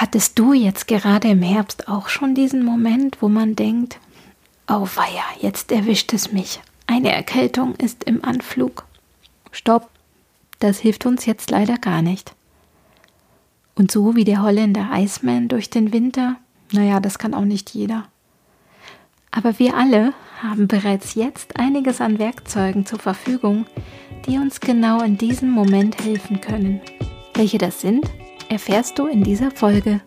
Hattest du jetzt gerade im Herbst auch schon diesen Moment, wo man denkt, oh weia, jetzt erwischt es mich. Eine Erkältung ist im Anflug. Stopp, das hilft uns jetzt leider gar nicht. Und so wie der Holländer Iceman durch den Winter, naja, das kann auch nicht jeder. Aber wir alle haben bereits jetzt einiges an Werkzeugen zur Verfügung, die uns genau in diesem Moment helfen können. Welche das sind, erfährst du in dieser Folge.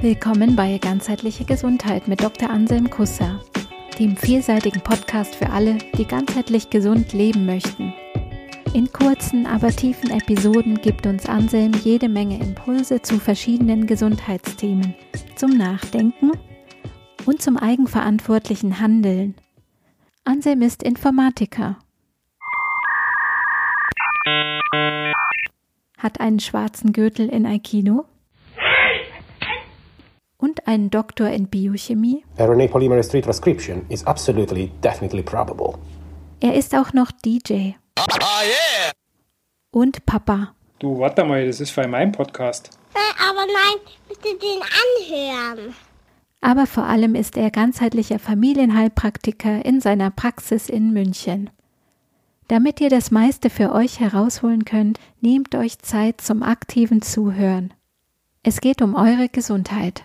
Willkommen bei Ganzheitliche Gesundheit mit Dr. Anselm Kusser, dem vielseitigen Podcast für alle, die ganzheitlich gesund leben möchten. In kurzen, aber tiefen Episoden gibt uns Anselm jede Menge Impulse zu verschiedenen Gesundheitsthemen, zum Nachdenken und zum eigenverantwortlichen Handeln. Anselm ist Informatiker hat einen schwarzen Gürtel in Aikido und einen Doktor in Biochemie. RNA polymerase transcription is absolutely definitely probable. Er ist auch noch DJ. Ah, yeah. Und Papa. Du, warte mal, das ist für mein Podcast. Äh, aber nein, bitte den anhören. Aber vor allem ist er ganzheitlicher Familienheilpraktiker in seiner Praxis in München. Damit ihr das meiste für euch herausholen könnt, nehmt euch Zeit zum aktiven Zuhören. Es geht um eure Gesundheit.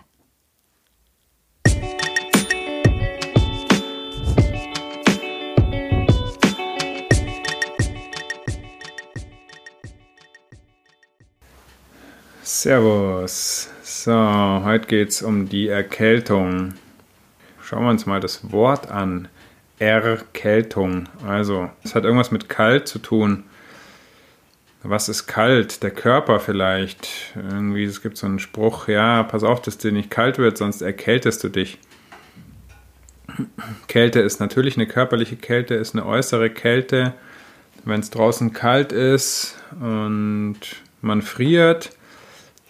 Servus. So, heute geht es um die Erkältung. Schauen wir uns mal das Wort an. Erkältung. Also, es hat irgendwas mit kalt zu tun. Was ist kalt? Der Körper vielleicht. Irgendwie, es gibt so einen Spruch, ja, pass auf, dass dir nicht kalt wird, sonst erkältest du dich. Kälte ist natürlich eine körperliche Kälte, ist eine äußere Kälte. Wenn es draußen kalt ist und man friert,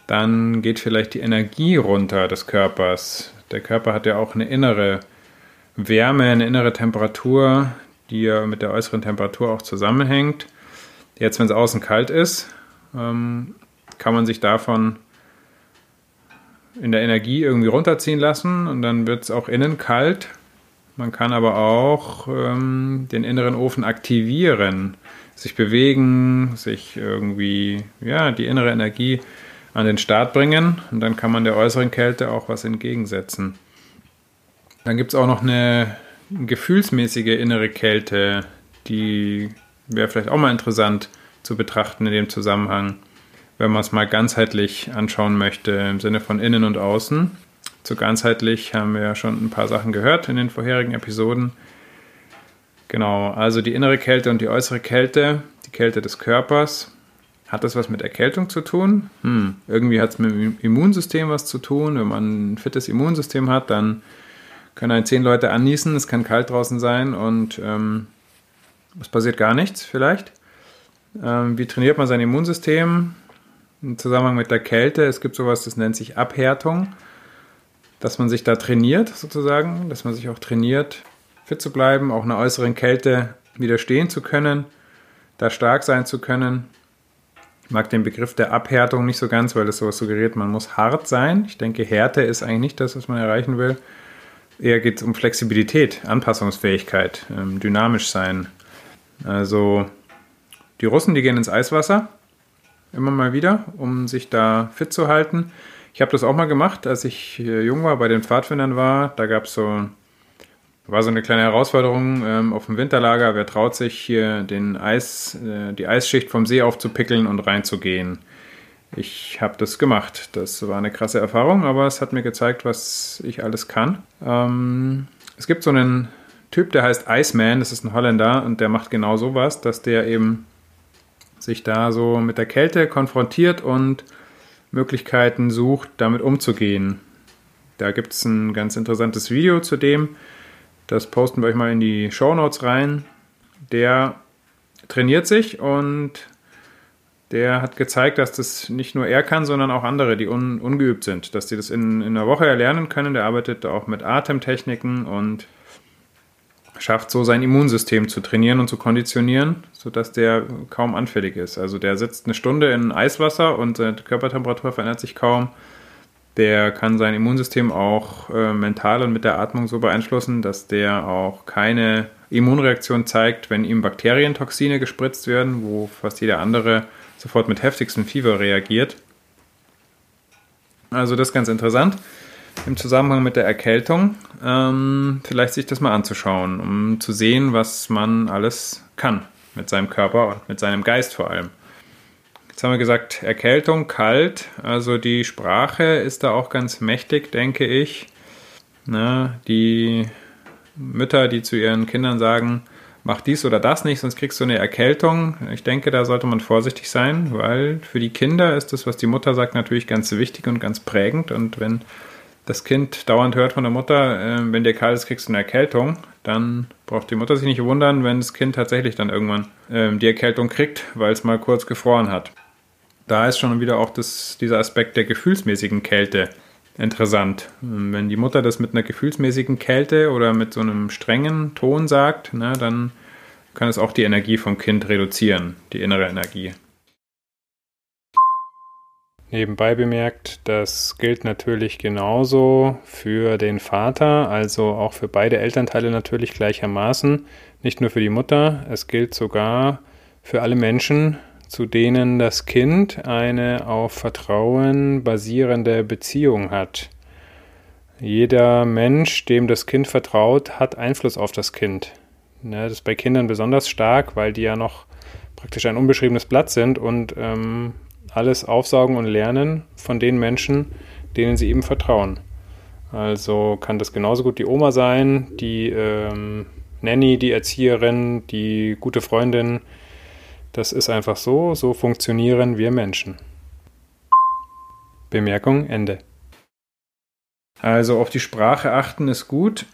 dann geht vielleicht die Energie runter des Körpers. Der Körper hat ja auch eine innere Wärme, eine innere Temperatur, die ja mit der äußeren Temperatur auch zusammenhängt. Jetzt, wenn es außen kalt ist, ähm, kann man sich davon in der Energie irgendwie runterziehen lassen und dann wird es auch innen kalt. Man kann aber auch ähm, den inneren Ofen aktivieren, sich bewegen, sich irgendwie, ja, die innere Energie an den Start bringen und dann kann man der äußeren Kälte auch was entgegensetzen. Dann gibt es auch noch eine gefühlsmäßige innere Kälte, die wäre vielleicht auch mal interessant zu betrachten in dem Zusammenhang, wenn man es mal ganzheitlich anschauen möchte, im Sinne von innen und außen. Zu ganzheitlich haben wir ja schon ein paar Sachen gehört in den vorherigen Episoden. Genau, also die innere Kälte und die äußere Kälte, die Kälte des Körpers. Hat das was mit Erkältung zu tun? Hm, irgendwie hat es mit dem Immunsystem was zu tun. Wenn man ein fittes Immunsystem hat, dann können ein zehn Leute anniesen, es kann kalt draußen sein und ähm, es passiert gar nichts vielleicht. Ähm, wie trainiert man sein Immunsystem? Im Zusammenhang mit der Kälte, es gibt sowas, das nennt sich Abhärtung, dass man sich da trainiert sozusagen, dass man sich auch trainiert, fit zu bleiben, auch einer äußeren Kälte widerstehen zu können, da stark sein zu können. Ich mag den Begriff der Abhärtung nicht so ganz, weil das sowas suggeriert, man muss hart sein. Ich denke, Härte ist eigentlich nicht das, was man erreichen will. Eher geht es um Flexibilität, Anpassungsfähigkeit, ähm, dynamisch sein. Also die Russen, die gehen ins Eiswasser immer mal wieder, um sich da fit zu halten. Ich habe das auch mal gemacht, als ich jung war, bei den Pfadfindern war. Da gab es so, war so eine kleine Herausforderung ähm, auf dem Winterlager. Wer traut sich hier den Eis, äh, die Eisschicht vom See aufzupickeln und reinzugehen? Ich habe das gemacht. Das war eine krasse Erfahrung, aber es hat mir gezeigt, was ich alles kann. Ähm, es gibt so einen Typ, der heißt Iceman, das ist ein Holländer und der macht genau sowas, dass der eben sich da so mit der Kälte konfrontiert und Möglichkeiten sucht, damit umzugehen. Da gibt es ein ganz interessantes Video zu dem. Das posten wir euch mal in die Show Notes rein. Der trainiert sich und der hat gezeigt, dass das nicht nur er kann, sondern auch andere, die un, ungeübt sind, dass die das in, in einer Woche erlernen können. Der arbeitet auch mit Atemtechniken und schafft so sein Immunsystem zu trainieren und zu konditionieren, sodass der kaum anfällig ist. Also der sitzt eine Stunde in Eiswasser und seine Körpertemperatur verändert sich kaum. Der kann sein Immunsystem auch äh, mental und mit der Atmung so beeinflussen, dass der auch keine Immunreaktion zeigt, wenn ihm Bakterientoxine gespritzt werden, wo fast jeder andere sofort mit heftigstem Fieber reagiert. Also das ist ganz interessant im Zusammenhang mit der Erkältung, ähm, vielleicht sich das mal anzuschauen, um zu sehen, was man alles kann mit seinem Körper und mit seinem Geist vor allem. Jetzt haben wir gesagt, Erkältung, kalt, also die Sprache ist da auch ganz mächtig, denke ich. Na, die Mütter, die zu ihren Kindern sagen, mach dies oder das nicht, sonst kriegst du eine Erkältung. Ich denke, da sollte man vorsichtig sein, weil für die Kinder ist das, was die Mutter sagt, natürlich ganz wichtig und ganz prägend. Und wenn das Kind dauernd hört von der Mutter, äh, wenn dir kalt ist, kriegst du eine Erkältung, dann braucht die Mutter sich nicht wundern, wenn das Kind tatsächlich dann irgendwann äh, die Erkältung kriegt, weil es mal kurz gefroren hat. Da ist schon wieder auch das, dieser Aspekt der gefühlsmäßigen Kälte interessant. Wenn die Mutter das mit einer gefühlsmäßigen Kälte oder mit so einem strengen Ton sagt, na, dann kann es auch die Energie vom Kind reduzieren, die innere Energie. Nebenbei bemerkt, das gilt natürlich genauso für den Vater, also auch für beide Elternteile natürlich gleichermaßen, nicht nur für die Mutter, es gilt sogar für alle Menschen, zu denen das Kind eine auf Vertrauen basierende Beziehung hat. Jeder Mensch, dem das Kind vertraut, hat Einfluss auf das Kind. Das ist bei Kindern besonders stark, weil die ja noch praktisch ein unbeschriebenes Blatt sind und ähm, alles aufsaugen und lernen von den Menschen, denen sie eben vertrauen. Also kann das genauso gut die Oma sein, die ähm, Nanny, die Erzieherin, die gute Freundin. Das ist einfach so, so funktionieren wir Menschen. Bemerkung Ende. Also auf die Sprache achten ist gut.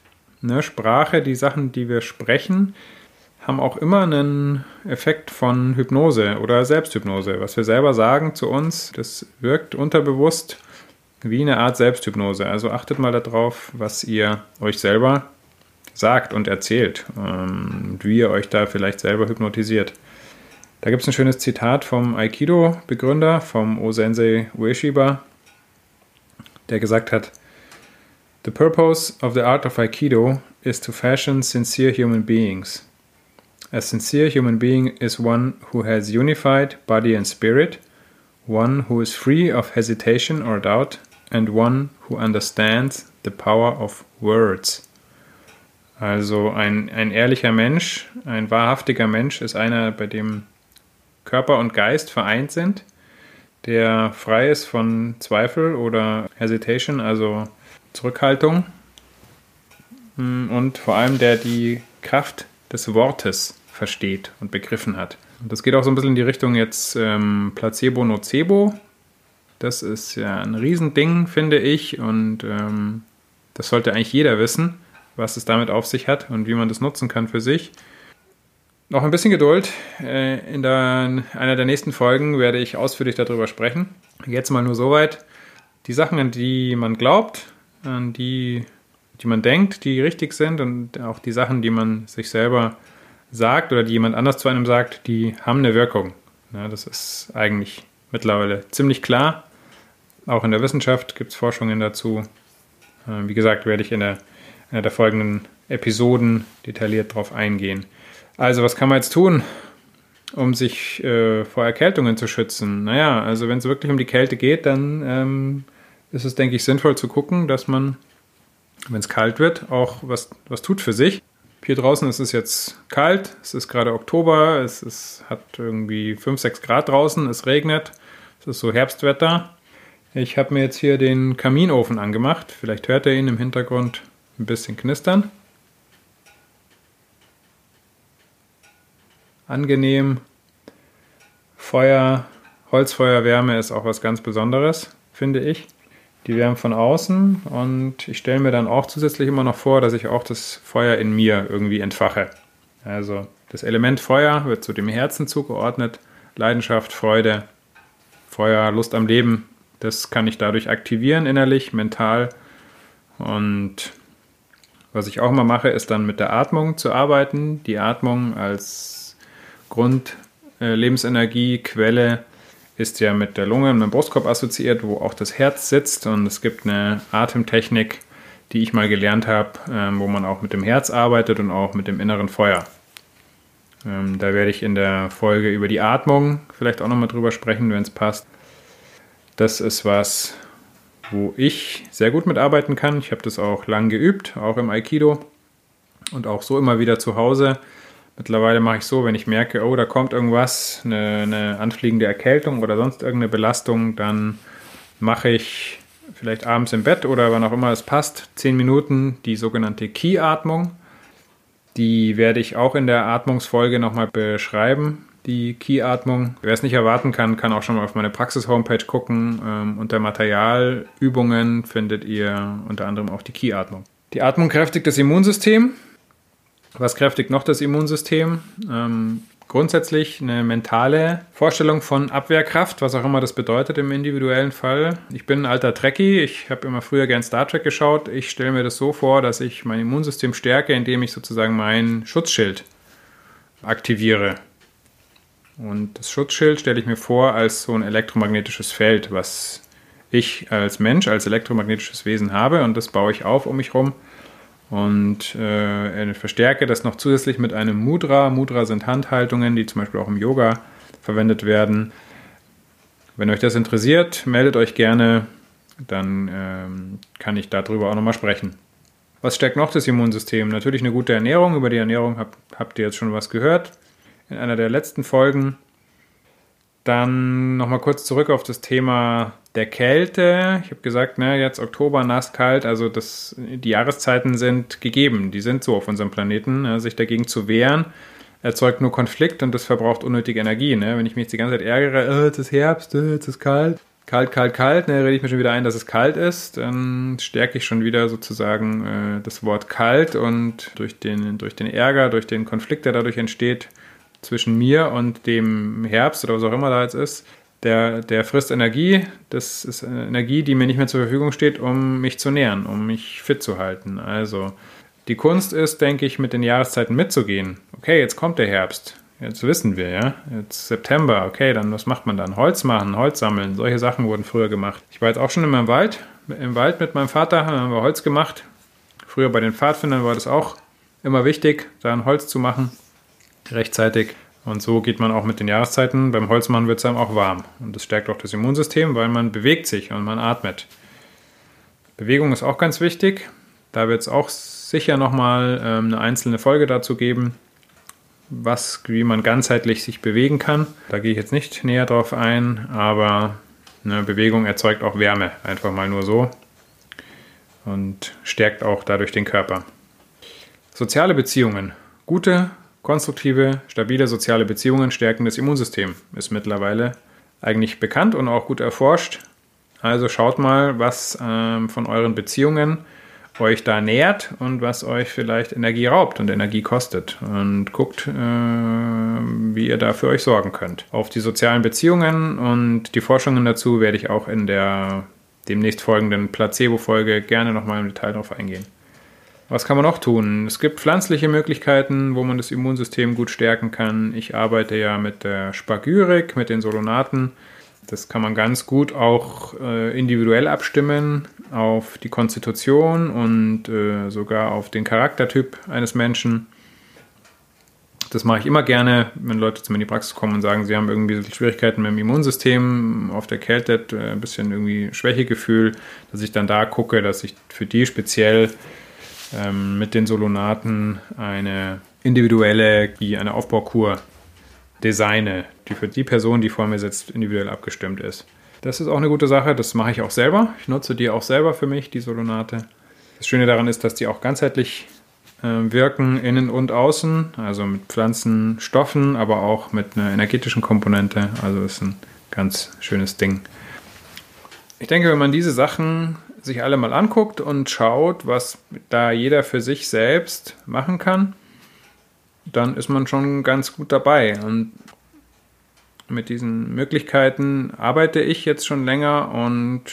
Ne, Sprache, die Sachen, die wir sprechen, haben auch immer einen Effekt von Hypnose oder Selbsthypnose. Was wir selber sagen zu uns, das wirkt unterbewusst wie eine Art Selbsthypnose. Also achtet mal darauf, was ihr euch selber sagt und erzählt ähm, und wie ihr euch da vielleicht selber hypnotisiert. Da gibt es ein schönes Zitat vom Aikido-Begründer, vom Osensei Ueshiba, der gesagt hat, The purpose of the art of Aikido is to fashion sincere human beings. A sincere human being is one who has unified body and spirit, one who is free of hesitation or doubt, and one who understands the power of words. Also ein, ein ehrlicher Mensch, ein wahrhaftiger Mensch ist einer, bei dem Körper und Geist vereint sind, der frei ist von Zweifel oder Hesitation, also Zurückhaltung und vor allem der die Kraft des Wortes versteht und begriffen hat. Und das geht auch so ein bisschen in die Richtung jetzt ähm, Placebo, Nocebo. Das ist ja ein Riesending, finde ich. Und ähm, das sollte eigentlich jeder wissen, was es damit auf sich hat und wie man das nutzen kann für sich. Noch ein bisschen Geduld. Äh, in der, einer der nächsten Folgen werde ich ausführlich darüber sprechen. Jetzt mal nur soweit. Die Sachen, an die man glaubt, an die, die man denkt, die richtig sind und auch die Sachen, die man sich selber sagt oder die jemand anders zu einem sagt, die haben eine Wirkung. Ja, das ist eigentlich mittlerweile ziemlich klar. Auch in der Wissenschaft gibt es Forschungen dazu. Äh, wie gesagt, werde ich in der, einer der folgenden Episoden detailliert darauf eingehen. Also, was kann man jetzt tun, um sich äh, vor Erkältungen zu schützen? Naja, also wenn es wirklich um die Kälte geht, dann ähm, ist es, denke ich, sinnvoll zu gucken, dass man, wenn es kalt wird, auch was, was tut für sich. Hier draußen ist es jetzt kalt, es ist gerade Oktober, es ist, hat irgendwie 5, 6 Grad draußen, es regnet, es ist so Herbstwetter. Ich habe mir jetzt hier den Kaminofen angemacht, vielleicht hört ihr ihn im Hintergrund ein bisschen knistern. Angenehm. Feuer, Holzfeuerwärme ist auch was ganz Besonderes, finde ich. Die wärmen von außen und ich stelle mir dann auch zusätzlich immer noch vor, dass ich auch das Feuer in mir irgendwie entfache. Also das Element Feuer wird zu dem Herzen zugeordnet. Leidenschaft, Freude, Feuer, Lust am Leben, das kann ich dadurch aktivieren innerlich, mental und Was ich auch immer mache, ist dann mit der Atmung zu arbeiten. Die Atmung als Grundlebensenergiequelle äh, ist ja mit der Lunge und dem Brustkorb assoziiert, wo auch das Herz sitzt. Und es gibt eine Atemtechnik, die ich mal gelernt habe, ähm, wo man auch mit dem Herz arbeitet und auch mit dem inneren Feuer. Ähm, da werde ich in der Folge über die Atmung vielleicht auch nochmal drüber sprechen, wenn es passt. Das ist was, wo ich sehr gut mitarbeiten kann. Ich habe das auch lang geübt, auch im Aikido und auch so immer wieder zu Hause. Mittlerweile mache ich so, wenn ich merke, oh, da kommt irgendwas, eine, eine anfliegende Erkältung oder sonst irgendeine Belastung, dann mache ich vielleicht abends im Bett oder wann auch immer es passt, zehn Minuten die sogenannte Key-Atmung. Die werde ich auch in der Atmungsfolge nochmal beschreiben, die Key-Atmung. Wer es nicht erwarten kann, kann auch schon mal auf meine Praxis-Homepage gucken. Ähm, unter Materialübungen findet ihr unter anderem auch die Key-Atmung. Die Atmung kräftigt das Immunsystem. Was kräftigt noch das Immunsystem? Ähm, grundsätzlich eine mentale Vorstellung von Abwehrkraft, was auch immer das bedeutet im individuellen Fall. Ich bin ein alter Trekkie, ich habe immer früher gern Star Trek geschaut. Ich stelle mir das so vor, dass ich mein Immunsystem stärke, indem ich sozusagen mein Schutzschild aktiviere. Und das Schutzschild stelle ich mir vor als so ein elektromagnetisches Feld, was ich als Mensch, als elektromagnetisches Wesen habe und das baue ich auf um mich herum und äh, verstärke das noch zusätzlich mit einem Mudra. Mudra sind Handhaltungen, die zum Beispiel auch im Yoga verwendet werden. Wenn euch das interessiert, meldet euch gerne, dann ähm, kann ich darüber auch nochmal sprechen. Was stärkt noch das Immunsystem? Natürlich eine gute Ernährung. Über die Ernährung habt, habt ihr jetzt schon was gehört. In einer der letzten Folgen. Dann nochmal kurz zurück auf das Thema der Kälte. Ich habe gesagt, ne, jetzt Oktober, nass, kalt, also das, die Jahreszeiten sind gegeben, die sind so auf unserem Planeten. Ne, sich dagegen zu wehren, erzeugt nur Konflikt und das verbraucht unnötige Energie. Ne? Wenn ich mich jetzt die ganze Zeit ärgere, oh, es ist Herbst, oh, es ist kalt, kalt, kalt, kalt, ne, rede ich mir schon wieder ein, dass es kalt ist, dann stärke ich schon wieder sozusagen äh, das Wort kalt und durch den, durch den Ärger, durch den Konflikt, der dadurch entsteht, zwischen mir und dem Herbst oder was auch immer da jetzt ist, der, der frisst Energie. Das ist Energie, die mir nicht mehr zur Verfügung steht, um mich zu nähren, um mich fit zu halten. Also die Kunst ist, denke ich, mit den Jahreszeiten mitzugehen. Okay, jetzt kommt der Herbst. Jetzt wissen wir, ja. Jetzt September, okay, dann was macht man dann? Holz machen, Holz sammeln. Solche Sachen wurden früher gemacht. Ich war jetzt auch schon in meinem Wald, im Wald mit meinem Vater, haben wir Holz gemacht. Früher bei den Pfadfindern war das auch immer wichtig, da ein Holz zu machen rechtzeitig. Und so geht man auch mit den Jahreszeiten. Beim Holzmann wird es einem auch warm. Und das stärkt auch das Immunsystem, weil man bewegt sich und man atmet. Bewegung ist auch ganz wichtig. Da wird es auch sicher nochmal ähm, eine einzelne Folge dazu geben, was, wie man ganzheitlich sich bewegen kann. Da gehe ich jetzt nicht näher drauf ein, aber eine Bewegung erzeugt auch Wärme, einfach mal nur so. Und stärkt auch dadurch den Körper. Soziale Beziehungen. Gute Konstruktive, stabile soziale Beziehungen stärken das Immunsystem. Ist mittlerweile eigentlich bekannt und auch gut erforscht. Also schaut mal, was ähm, von euren Beziehungen euch da nährt und was euch vielleicht Energie raubt und Energie kostet. Und guckt, äh, wie ihr da für euch sorgen könnt. Auf die sozialen Beziehungen und die Forschungen dazu werde ich auch in der demnächst folgenden Placebo-Folge gerne nochmal im Detail drauf eingehen. Was kann man noch tun? Es gibt pflanzliche Möglichkeiten, wo man das Immunsystem gut stärken kann. Ich arbeite ja mit der Spagyrik, mit den Solonaten. Das kann man ganz gut auch äh, individuell abstimmen auf die Konstitution und äh, sogar auf den Charaktertyp eines Menschen. Das mache ich immer gerne, wenn Leute zu mir in die Praxis kommen und sagen, sie haben irgendwie Schwierigkeiten mit dem Immunsystem, auf der Kälte äh, ein bisschen irgendwie Schwächegefühl, dass ich dann da gucke, dass ich für die speziell ähm, mit den Solonaten eine individuelle, eine Aufbaukur designe, die für die Person, die vor mir sitzt, individuell abgestimmt ist. Das ist auch eine gute Sache, das mache ich auch selber. Ich nutze die auch selber für mich, die Solonate. Das Schöne daran ist, dass die auch ganzheitlich äh, wirken, innen und außen, also mit Pflanzenstoffen, aber auch mit einer energetischen Komponente. Also ist ein ganz schönes Ding. Ich denke, wenn man diese Sachen sich alle mal anguckt und schaut, was da jeder für sich selbst machen kann, dann ist man schon ganz gut dabei. Und mit diesen Möglichkeiten arbeite ich jetzt schon länger und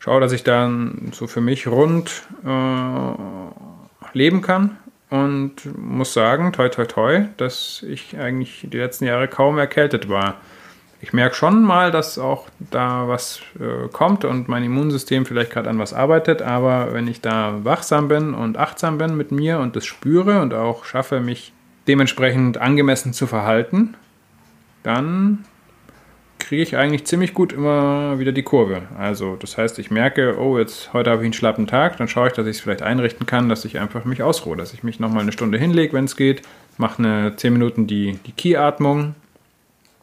schaue, dass ich dann so für mich rund äh, leben kann und muss sagen, toi toi toi, dass ich eigentlich die letzten Jahre kaum erkältet war. Ich merke schon mal, dass auch da was äh, kommt und mein Immunsystem vielleicht gerade an was arbeitet, aber wenn ich da wachsam bin und achtsam bin mit mir und das spüre und auch schaffe, mich dementsprechend angemessen zu verhalten, dann kriege ich eigentlich ziemlich gut immer wieder die Kurve. Also das heißt, ich merke, oh, jetzt heute habe ich einen schlappen Tag, dann schaue ich, dass ich es vielleicht einrichten kann, dass ich einfach mich ausruhe, dass ich mich nochmal eine Stunde hinlege, wenn es geht, mache eine 10 Minuten die, die Key-Atmung,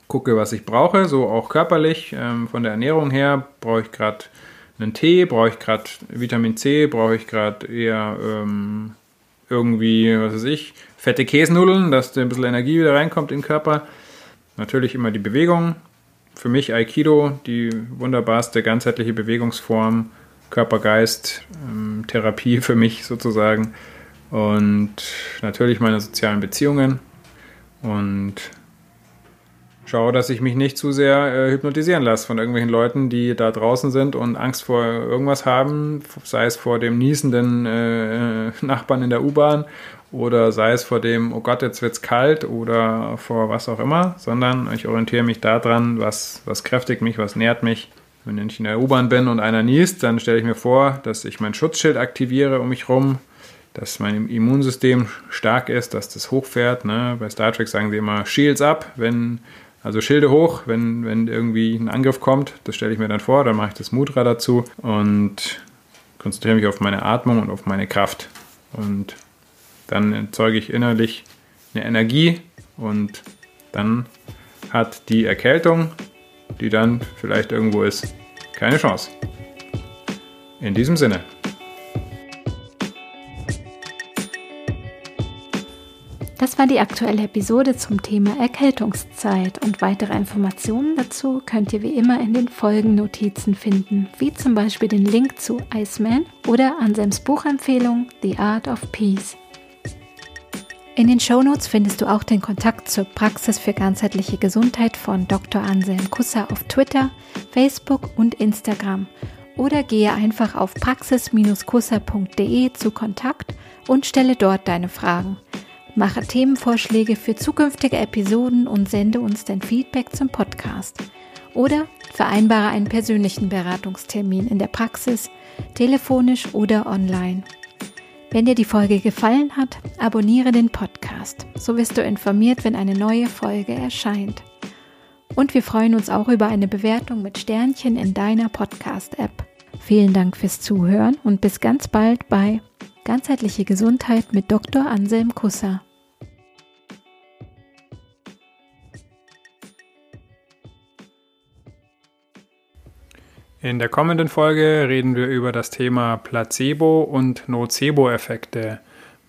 gucke, was ich brauche, so auch körperlich. Ähm, von der Ernährung her brauche ich gerade einen Tee, brauche ich gerade Vitamin C, brauche ich gerade eher ähm, irgendwie, was weiß ich, fette Käsenudeln, dass da ein bisschen Energie wieder reinkommt in den Körper. Natürlich immer die Bewegung, für mich Aikido die wunderbarste ganzheitliche Bewegungsform, Körper-Geist, ähm, Therapie für mich sozusagen. Und natürlich meine sozialen Beziehungen. Und schaue, dass ich mich nicht zu sehr äh, hypnotisieren lasse von irgendwelchen Leuten, die da draußen sind und Angst vor irgendwas haben, sei es vor dem niesenden äh, Nachbarn in der U-Bahn oder sei es vor dem, oh Gott, jetzt wird's kalt oder vor was auch immer, sondern ich orientiere mich daran, was, was kräftigt mich, was nährt mich. Wenn ich in der U-Bahn bin und einer niest, dann stelle ich mir vor, dass ich mein Schutzschild aktiviere um mich rum, dass mein Immunsystem stark ist, dass das hochfährt. Ne? Bei Star Trek sagen sie immer Shields up, wenn, also Schilde hoch, wenn, wenn irgendwie ein Angriff kommt. Das stelle ich mir dann vor, dann mache ich das Mudra dazu und konzentriere mich auf meine Atmung und auf meine Kraft. Und dann erzeuge ich innerlich eine Energie und dann hat die Erkältung, die dann vielleicht irgendwo ist, keine Chance. In diesem Sinne. Das war die aktuelle Episode zum Thema Erkältungszeit und weitere Informationen dazu könnt ihr wie immer in den Folgennotizen finden, wie zum Beispiel den Link zu Iceman oder Anselms Buchempfehlung The Art of Peace. In den Shownotes findest du auch den Kontakt zur Praxis für ganzheitliche Gesundheit von Dr. Anselm Kusser auf Twitter, Facebook und Instagram oder gehe einfach auf praxis-kusser.de zu Kontakt und stelle dort deine Fragen. Mache Themenvorschläge für zukünftige Episoden und sende uns dein Feedback zum Podcast. Oder vereinbare einen persönlichen Beratungstermin in der Praxis, telefonisch oder online. Wenn dir die Folge gefallen hat, abonniere den Podcast. So wirst du informiert, wenn eine neue Folge erscheint. Und wir freuen uns auch über eine Bewertung mit Sternchen in deiner Podcast-App. Vielen Dank fürs Zuhören und bis ganz bald bei Ganzheitliche Gesundheit mit Dr. Anselm Kusser. In der kommenden Folge reden wir über das Thema Placebo- und Nocebo-Effekte.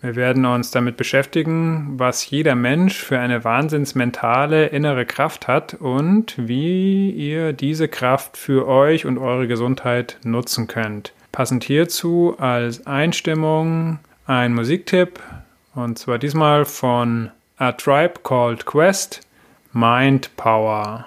Wir werden uns damit beschäftigen, was jeder Mensch für eine wahnsinnsmentale innere Kraft hat und wie ihr diese Kraft für euch und eure Gesundheit nutzen könnt. Passend hierzu als Einstimmung ein Musiktipp und zwar diesmal von A Tribe Called Quest Mind Power.